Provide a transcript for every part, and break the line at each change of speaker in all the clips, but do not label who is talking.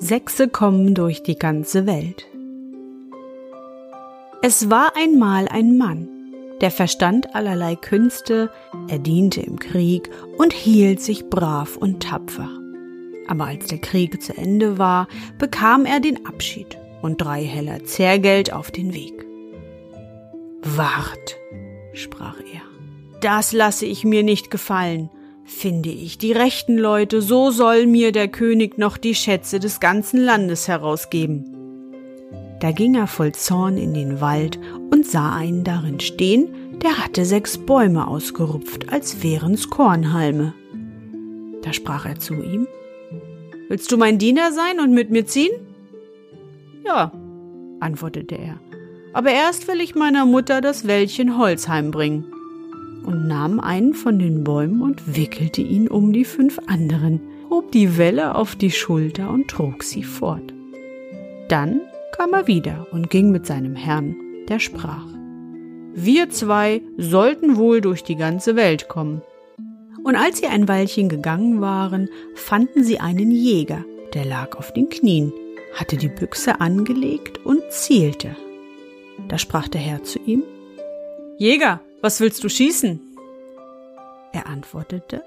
Sechse kommen durch die ganze Welt. Es war einmal ein Mann, der verstand allerlei Künste, er diente im Krieg und hielt sich brav und tapfer. Aber als der Krieg zu Ende war, bekam er den Abschied und drei Heller Zehrgeld auf den Weg. Wart, sprach er, das lasse ich mir nicht gefallen. Finde ich die rechten Leute, so soll mir der König noch die Schätze des ganzen Landes herausgeben. Da ging er voll Zorn in den Wald und sah einen darin stehen, der hatte sechs Bäume ausgerupft, als wären's Kornhalme. Da sprach er zu ihm, Willst du mein Diener sein und mit mir ziehen? Ja, antwortete er, aber erst will ich meiner Mutter das Wäldchen Holz heimbringen und nahm einen von den Bäumen und wickelte ihn um die fünf anderen, hob die Welle auf die Schulter und trug sie fort. Dann kam er wieder und ging mit seinem Herrn, der sprach, Wir zwei sollten wohl durch die ganze Welt kommen. Und als sie ein Weilchen gegangen waren, fanden sie einen Jäger, der lag auf den Knien, hatte die Büchse angelegt und zielte. Da sprach der Herr zu ihm, Jäger, was willst du schießen? Er antwortete,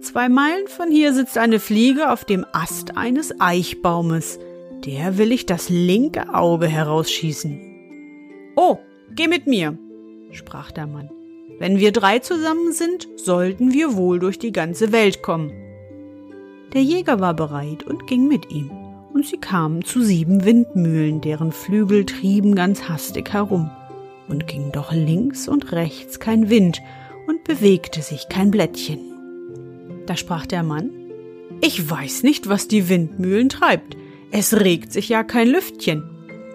Zwei Meilen von hier sitzt eine Fliege auf dem Ast eines Eichbaumes. Der will ich das linke Auge herausschießen. Oh, geh mit mir, sprach der Mann. Wenn wir drei zusammen sind, sollten wir wohl durch die ganze Welt kommen. Der Jäger war bereit und ging mit ihm, und sie kamen zu sieben Windmühlen, deren Flügel trieben ganz hastig herum und ging doch links und rechts kein Wind und bewegte sich kein Blättchen. Da sprach der Mann, ich weiß nicht, was die Windmühlen treibt, es regt sich ja kein Lüftchen,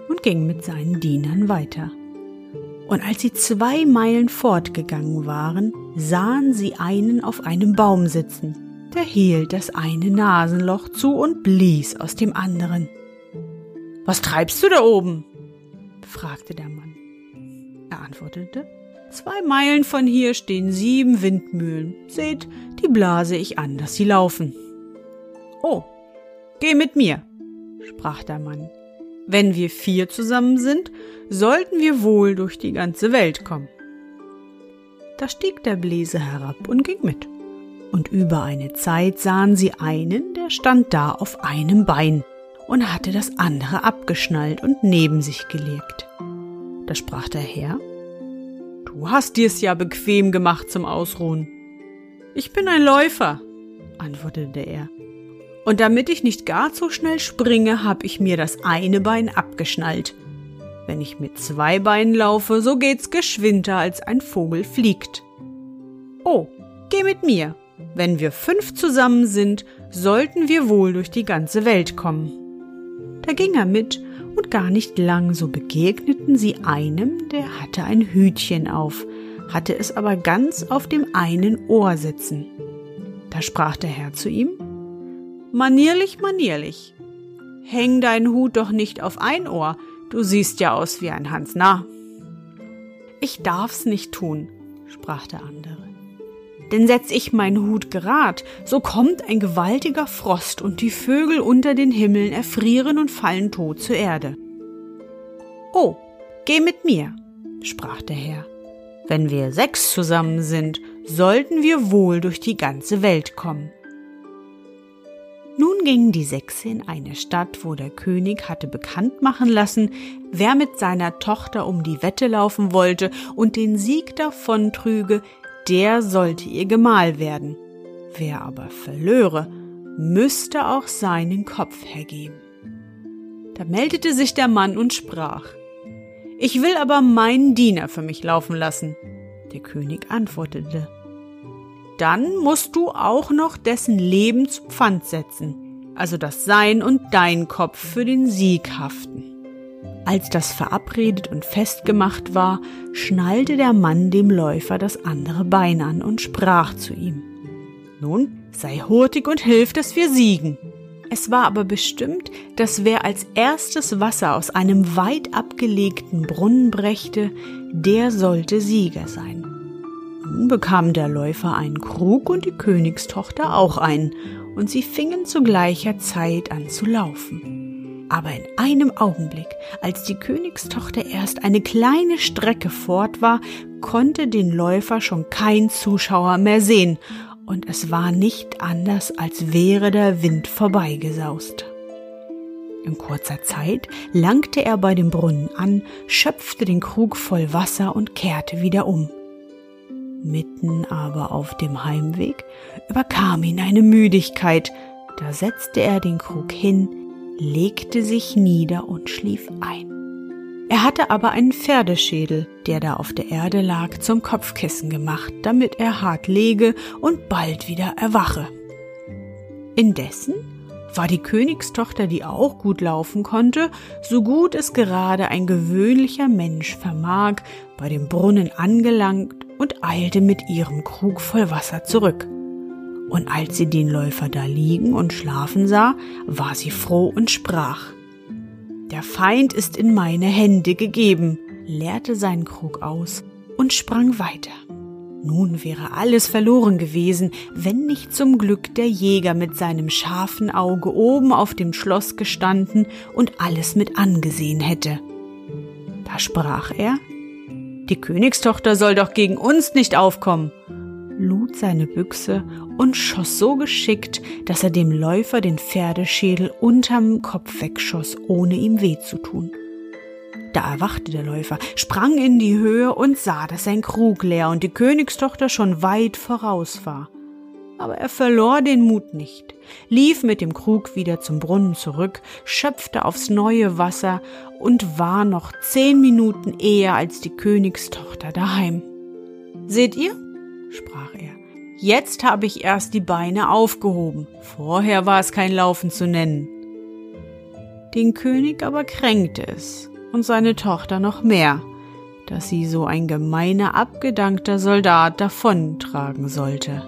und ging mit seinen Dienern weiter. Und als sie zwei Meilen fortgegangen waren, sahen sie einen auf einem Baum sitzen, der hielt das eine Nasenloch zu und blies aus dem anderen. Was treibst du da oben? fragte der Mann. Antwortete, Zwei Meilen von hier stehen sieben Windmühlen. Seht, die blase ich an, dass sie laufen. Oh, geh mit mir, sprach der Mann. Wenn wir vier zusammen sind, sollten wir wohl durch die ganze Welt kommen. Da stieg der Bläse herab und ging mit. Und über eine Zeit sahen sie einen, der stand da auf einem Bein und hatte das andere abgeschnallt und neben sich gelegt. Da sprach der Herr, Du hast dir's ja bequem gemacht zum Ausruhen. Ich bin ein Läufer, antwortete er. Und damit ich nicht gar zu schnell springe, hab ich mir das eine Bein abgeschnallt. Wenn ich mit zwei Beinen laufe, so geht's geschwinder, als ein Vogel fliegt. Oh, geh mit mir. Wenn wir fünf zusammen sind, sollten wir wohl durch die ganze Welt kommen. Da ging er mit und gar nicht lang so begegneten sie einem, der hatte ein Hütchen auf, hatte es aber ganz auf dem einen Ohr sitzen. Da sprach der Herr zu ihm, Manierlich, manierlich, häng deinen Hut doch nicht auf ein Ohr, du siehst ja aus wie ein Hans Narr. Ich darf's nicht tun, sprach der andere. Denn setz ich meinen Hut gerad, so kommt ein gewaltiger Frost und die Vögel unter den Himmeln erfrieren und fallen tot zur Erde. Oh, geh mit mir, sprach der Herr. Wenn wir sechs zusammen sind, sollten wir wohl durch die ganze Welt kommen. Nun gingen die Sechse in eine Stadt, wo der König hatte bekannt machen lassen, wer mit seiner Tochter um die Wette laufen wollte und den Sieg davontrüge, der sollte ihr Gemahl werden. Wer aber verlöre, müsste auch seinen Kopf hergeben. Da meldete sich der Mann und sprach, Ich will aber meinen Diener für mich laufen lassen. Der König antwortete, Dann musst du auch noch dessen Leben zu Pfand setzen, also dass sein und dein Kopf für den Sieg haften. Als das verabredet und festgemacht war, schnallte der Mann dem Läufer das andere Bein an und sprach zu ihm. Nun, sei hurtig und hilf, dass wir siegen. Es war aber bestimmt, dass wer als erstes Wasser aus einem weit abgelegten Brunnen brächte, der sollte Sieger sein. Nun bekam der Läufer einen Krug und die Königstochter auch einen, und sie fingen zu gleicher Zeit an zu laufen. Aber in einem Augenblick, als die Königstochter erst eine kleine Strecke fort war, konnte den Läufer schon kein Zuschauer mehr sehen, und es war nicht anders, als wäre der Wind vorbeigesaust. In kurzer Zeit langte er bei dem Brunnen an, schöpfte den Krug voll Wasser und kehrte wieder um. Mitten aber auf dem Heimweg überkam ihn eine Müdigkeit, da setzte er den Krug hin, legte sich nieder und schlief ein. Er hatte aber einen Pferdeschädel, der da auf der Erde lag, zum Kopfkissen gemacht, damit er hart lege und bald wieder erwache. Indessen war die Königstochter, die auch gut laufen konnte, so gut es gerade ein gewöhnlicher Mensch vermag, bei dem Brunnen angelangt und eilte mit ihrem Krug voll Wasser zurück. Und als sie den Läufer da liegen und schlafen sah, war sie froh und sprach der Feind ist in meine Hände gegeben, leerte seinen Krug aus und sprang weiter. Nun wäre alles verloren gewesen, wenn nicht zum Glück der Jäger mit seinem scharfen Auge oben auf dem Schloss gestanden und alles mit angesehen hätte. Da sprach er, die Königstochter soll doch gegen uns nicht aufkommen, lud seine Büchse und schoss so geschickt, dass er dem Läufer den Pferdeschädel unterm Kopf wegschoss, ohne ihm weh zu tun. Da erwachte der Läufer, sprang in die Höhe und sah, dass sein Krug leer und die Königstochter schon weit voraus war. Aber er verlor den Mut nicht, lief mit dem Krug wieder zum Brunnen zurück, schöpfte aufs neue Wasser und war noch zehn Minuten eher als die Königstochter daheim. Seht ihr? Sprach er. Jetzt habe ich erst die Beine aufgehoben, vorher war es kein Laufen zu nennen. Den König aber kränkte es und seine Tochter noch mehr, dass sie so ein gemeiner, abgedankter Soldat davontragen sollte.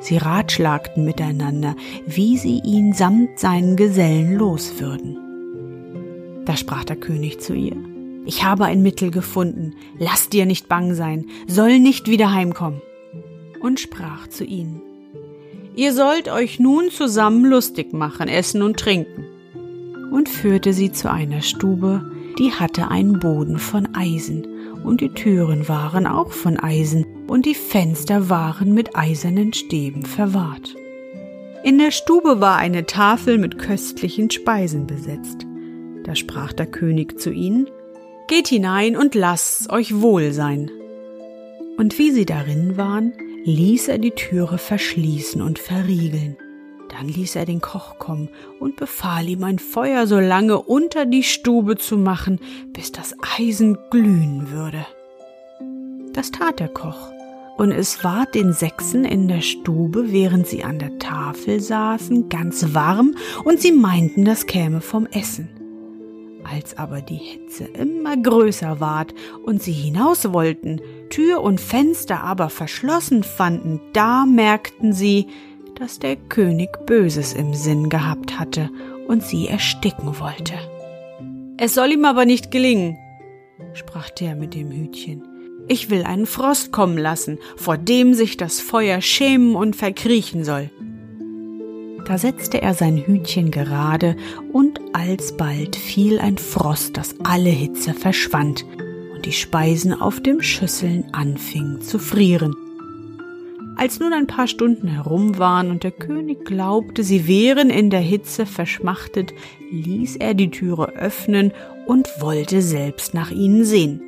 Sie ratschlagten miteinander, wie sie ihn samt seinen Gesellen los würden. Da sprach der König zu ihr, ich habe ein Mittel gefunden, lass dir nicht bang sein, soll nicht wieder heimkommen und sprach zu ihnen, Ihr sollt euch nun zusammen lustig machen, essen und trinken. Und führte sie zu einer Stube, die hatte einen Boden von Eisen, und die Türen waren auch von Eisen, und die Fenster waren mit eisernen Stäben verwahrt. In der Stube war eine Tafel mit köstlichen Speisen besetzt. Da sprach der König zu ihnen, Geht hinein und lasst's euch wohl sein. Und wie sie darin waren, ließ er die Türe verschließen und verriegeln. Dann ließ er den Koch kommen und befahl ihm ein Feuer so lange unter die Stube zu machen, bis das Eisen glühen würde. Das tat der Koch, und es ward den Sechsen in der Stube, während sie an der Tafel saßen, ganz warm, und sie meinten, das käme vom Essen. Als aber die Hitze immer größer ward und sie hinaus wollten, Tür und Fenster aber verschlossen fanden, da merkten sie, dass der König Böses im Sinn gehabt hatte und sie ersticken wollte. Es soll ihm aber nicht gelingen, sprach der mit dem Hütchen. Ich will einen Frost kommen lassen, vor dem sich das Feuer schämen und verkriechen soll. Da setzte er sein Hütchen gerade, und alsbald fiel ein Frost, dass alle Hitze verschwand, und die Speisen auf dem Schüsseln anfingen zu frieren. Als nun ein paar Stunden herum waren und der König glaubte, sie wären in der Hitze verschmachtet, ließ er die Türe öffnen und wollte selbst nach ihnen sehen.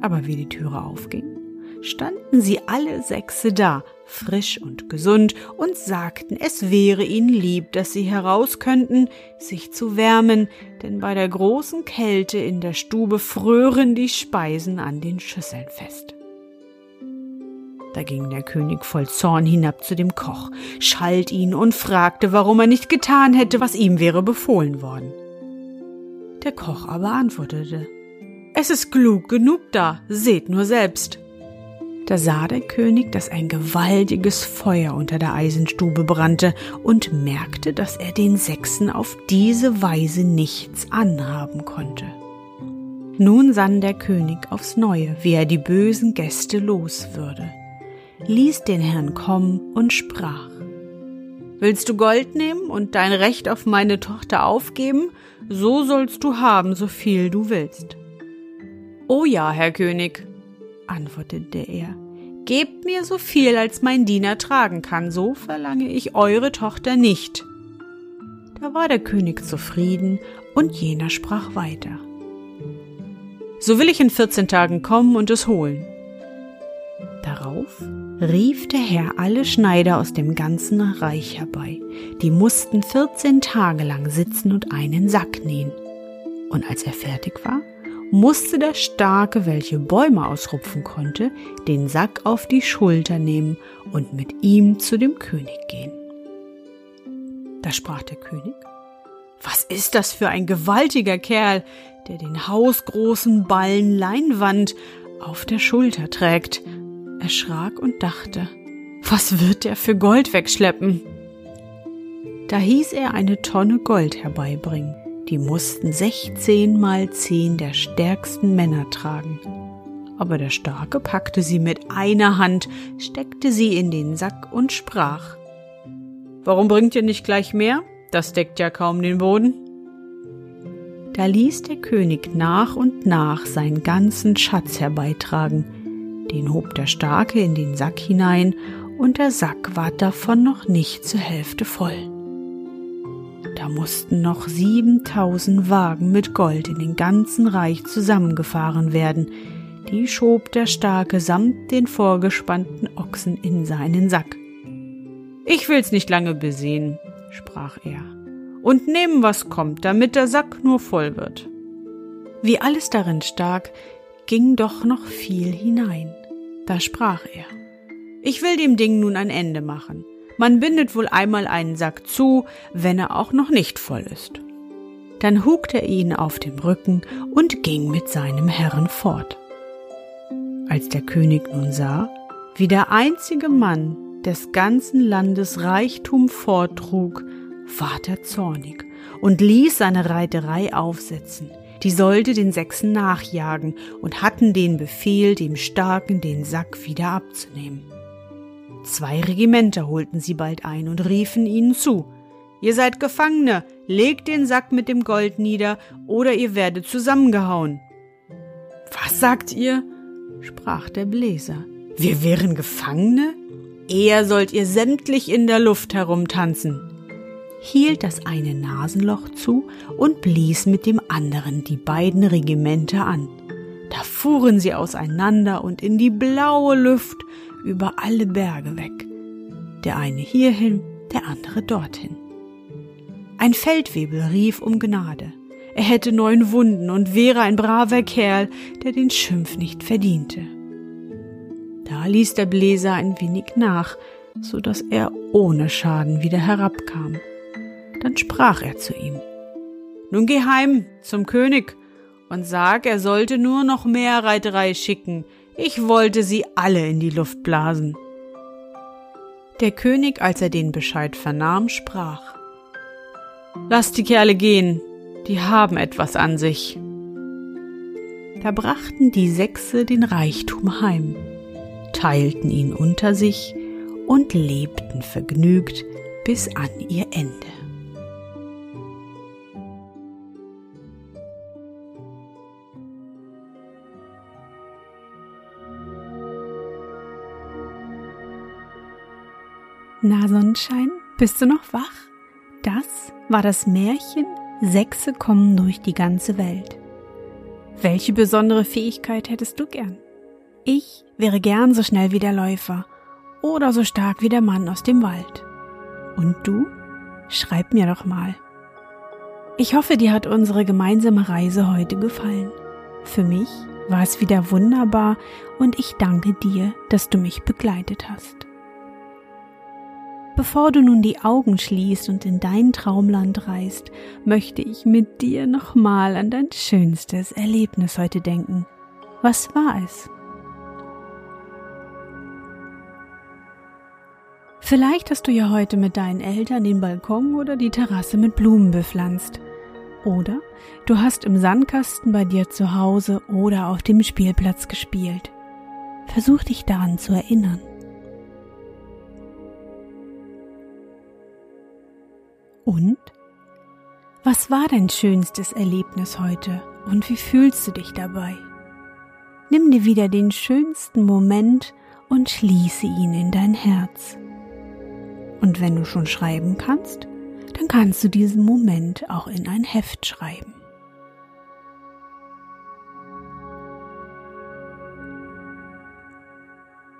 Aber wie die Türe aufging, standen sie alle sechse da, frisch und gesund, und sagten, es wäre ihnen lieb, dass sie heraus könnten, sich zu wärmen, denn bei der großen Kälte in der Stube frören die Speisen an den Schüsseln fest. Da ging der König voll Zorn hinab zu dem Koch, schalt ihn und fragte, warum er nicht getan hätte, was ihm wäre befohlen worden. Der Koch aber antwortete, es ist klug genug da, seht nur selbst. Da sah der König, dass ein gewaltiges Feuer unter der Eisenstube brannte und merkte, dass er den Sechsen auf diese Weise nichts anhaben konnte. Nun sann der König aufs Neue, wie er die bösen Gäste los würde, ließ den Herrn kommen und sprach Willst du Gold nehmen und dein Recht auf meine Tochter aufgeben, so sollst du haben, so viel du willst. Oh ja, Herr König, antwortete er, gebt mir so viel, als mein Diener tragen kann, so verlange ich eure Tochter nicht. Da war der König zufrieden, und jener sprach weiter. So will ich in vierzehn Tagen kommen und es holen. Darauf rief der Herr alle Schneider aus dem ganzen Reich herbei. Die mussten vierzehn Tage lang sitzen und einen Sack nähen. Und als er fertig war, musste der Starke, welche Bäume ausrupfen konnte, den Sack auf die Schulter nehmen und mit ihm zu dem König gehen. Da sprach der König, was ist das für ein gewaltiger Kerl, der den hausgroßen Ballen Leinwand auf der Schulter trägt, erschrak und dachte, was wird der für Gold wegschleppen? Da hieß er eine Tonne Gold herbeibringen die mussten 16 mal 10 der stärksten Männer tragen. Aber der Starke packte sie mit einer Hand, steckte sie in den Sack und sprach Warum bringt ihr nicht gleich mehr? Das deckt ja kaum den Boden. Da ließ der König nach und nach seinen ganzen Schatz herbeitragen, den hob der Starke in den Sack hinein, und der Sack ward davon noch nicht zur Hälfte voll. Da mussten noch siebentausend Wagen mit Gold in den ganzen Reich zusammengefahren werden. Die schob der Starke samt den vorgespannten Ochsen in seinen Sack. Ich will's nicht lange besehen, sprach er, und nehmen, was kommt, damit der Sack nur voll wird. Wie alles darin stak, ging doch noch viel hinein. Da sprach er, ich will dem Ding nun ein Ende machen. Man bindet wohl einmal einen Sack zu, wenn er auch noch nicht voll ist. Dann hugte er ihn auf dem Rücken und ging mit seinem Herrn fort. Als der König nun sah, wie der einzige Mann des ganzen Landes Reichtum vortrug, ward er zornig und ließ seine Reiterei aufsetzen. Die sollte den Sechsen nachjagen und hatten den Befehl, dem Starken den Sack wieder abzunehmen. Zwei Regimenter holten sie bald ein und riefen ihnen zu. Ihr seid Gefangene, legt den Sack mit dem Gold nieder, oder ihr werdet zusammengehauen. Was sagt ihr? sprach der Bläser. Wir wären Gefangene? Eher sollt ihr sämtlich in der Luft herumtanzen. Hielt das eine Nasenloch zu und blies mit dem anderen die beiden Regimenter an. Da fuhren sie auseinander und in die blaue Luft über alle Berge weg. Der eine hierhin, der andere dorthin. Ein Feldwebel rief um Gnade. Er hätte neun Wunden und wäre ein braver Kerl, der den Schimpf nicht verdiente. Da ließ der Bläser ein wenig nach, so dass er ohne Schaden wieder herabkam. Dann sprach er zu ihm. Nun geh heim zum König und sag, er sollte nur noch mehr Reiterei schicken, ich wollte sie alle in die Luft blasen. Der König, als er den Bescheid vernahm, sprach Lass die Kerle gehen, die haben etwas an sich. Da brachten die Sechse den Reichtum heim, teilten ihn unter sich und lebten vergnügt bis an ihr Ende. Na Sonnenschein, bist du noch wach? Das war das Märchen Sechse kommen durch die ganze Welt. Welche besondere Fähigkeit hättest du gern? Ich wäre gern so schnell wie der Läufer oder so stark wie der Mann aus dem Wald. Und du? Schreib mir doch mal. Ich hoffe, dir hat unsere gemeinsame Reise heute gefallen. Für mich war es wieder wunderbar und ich danke dir, dass du mich begleitet hast. Bevor du nun die Augen schließt und in dein Traumland reist, möchte ich mit dir nochmal an dein schönstes Erlebnis heute denken. Was war es? Vielleicht hast du ja heute mit deinen Eltern den Balkon oder die Terrasse mit Blumen bepflanzt. Oder du hast im Sandkasten bei dir zu Hause oder auf dem Spielplatz gespielt. Versuch dich daran zu erinnern. Und? Was war dein schönstes Erlebnis heute und wie fühlst du dich dabei? Nimm dir wieder den schönsten Moment und schließe ihn in dein Herz. Und wenn du schon schreiben kannst, dann kannst du diesen Moment auch in ein Heft schreiben.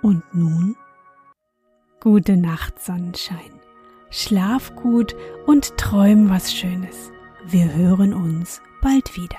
Und nun? Gute Nacht, Sonnenschein. Schlaf gut und träum was Schönes. Wir hören uns bald wieder.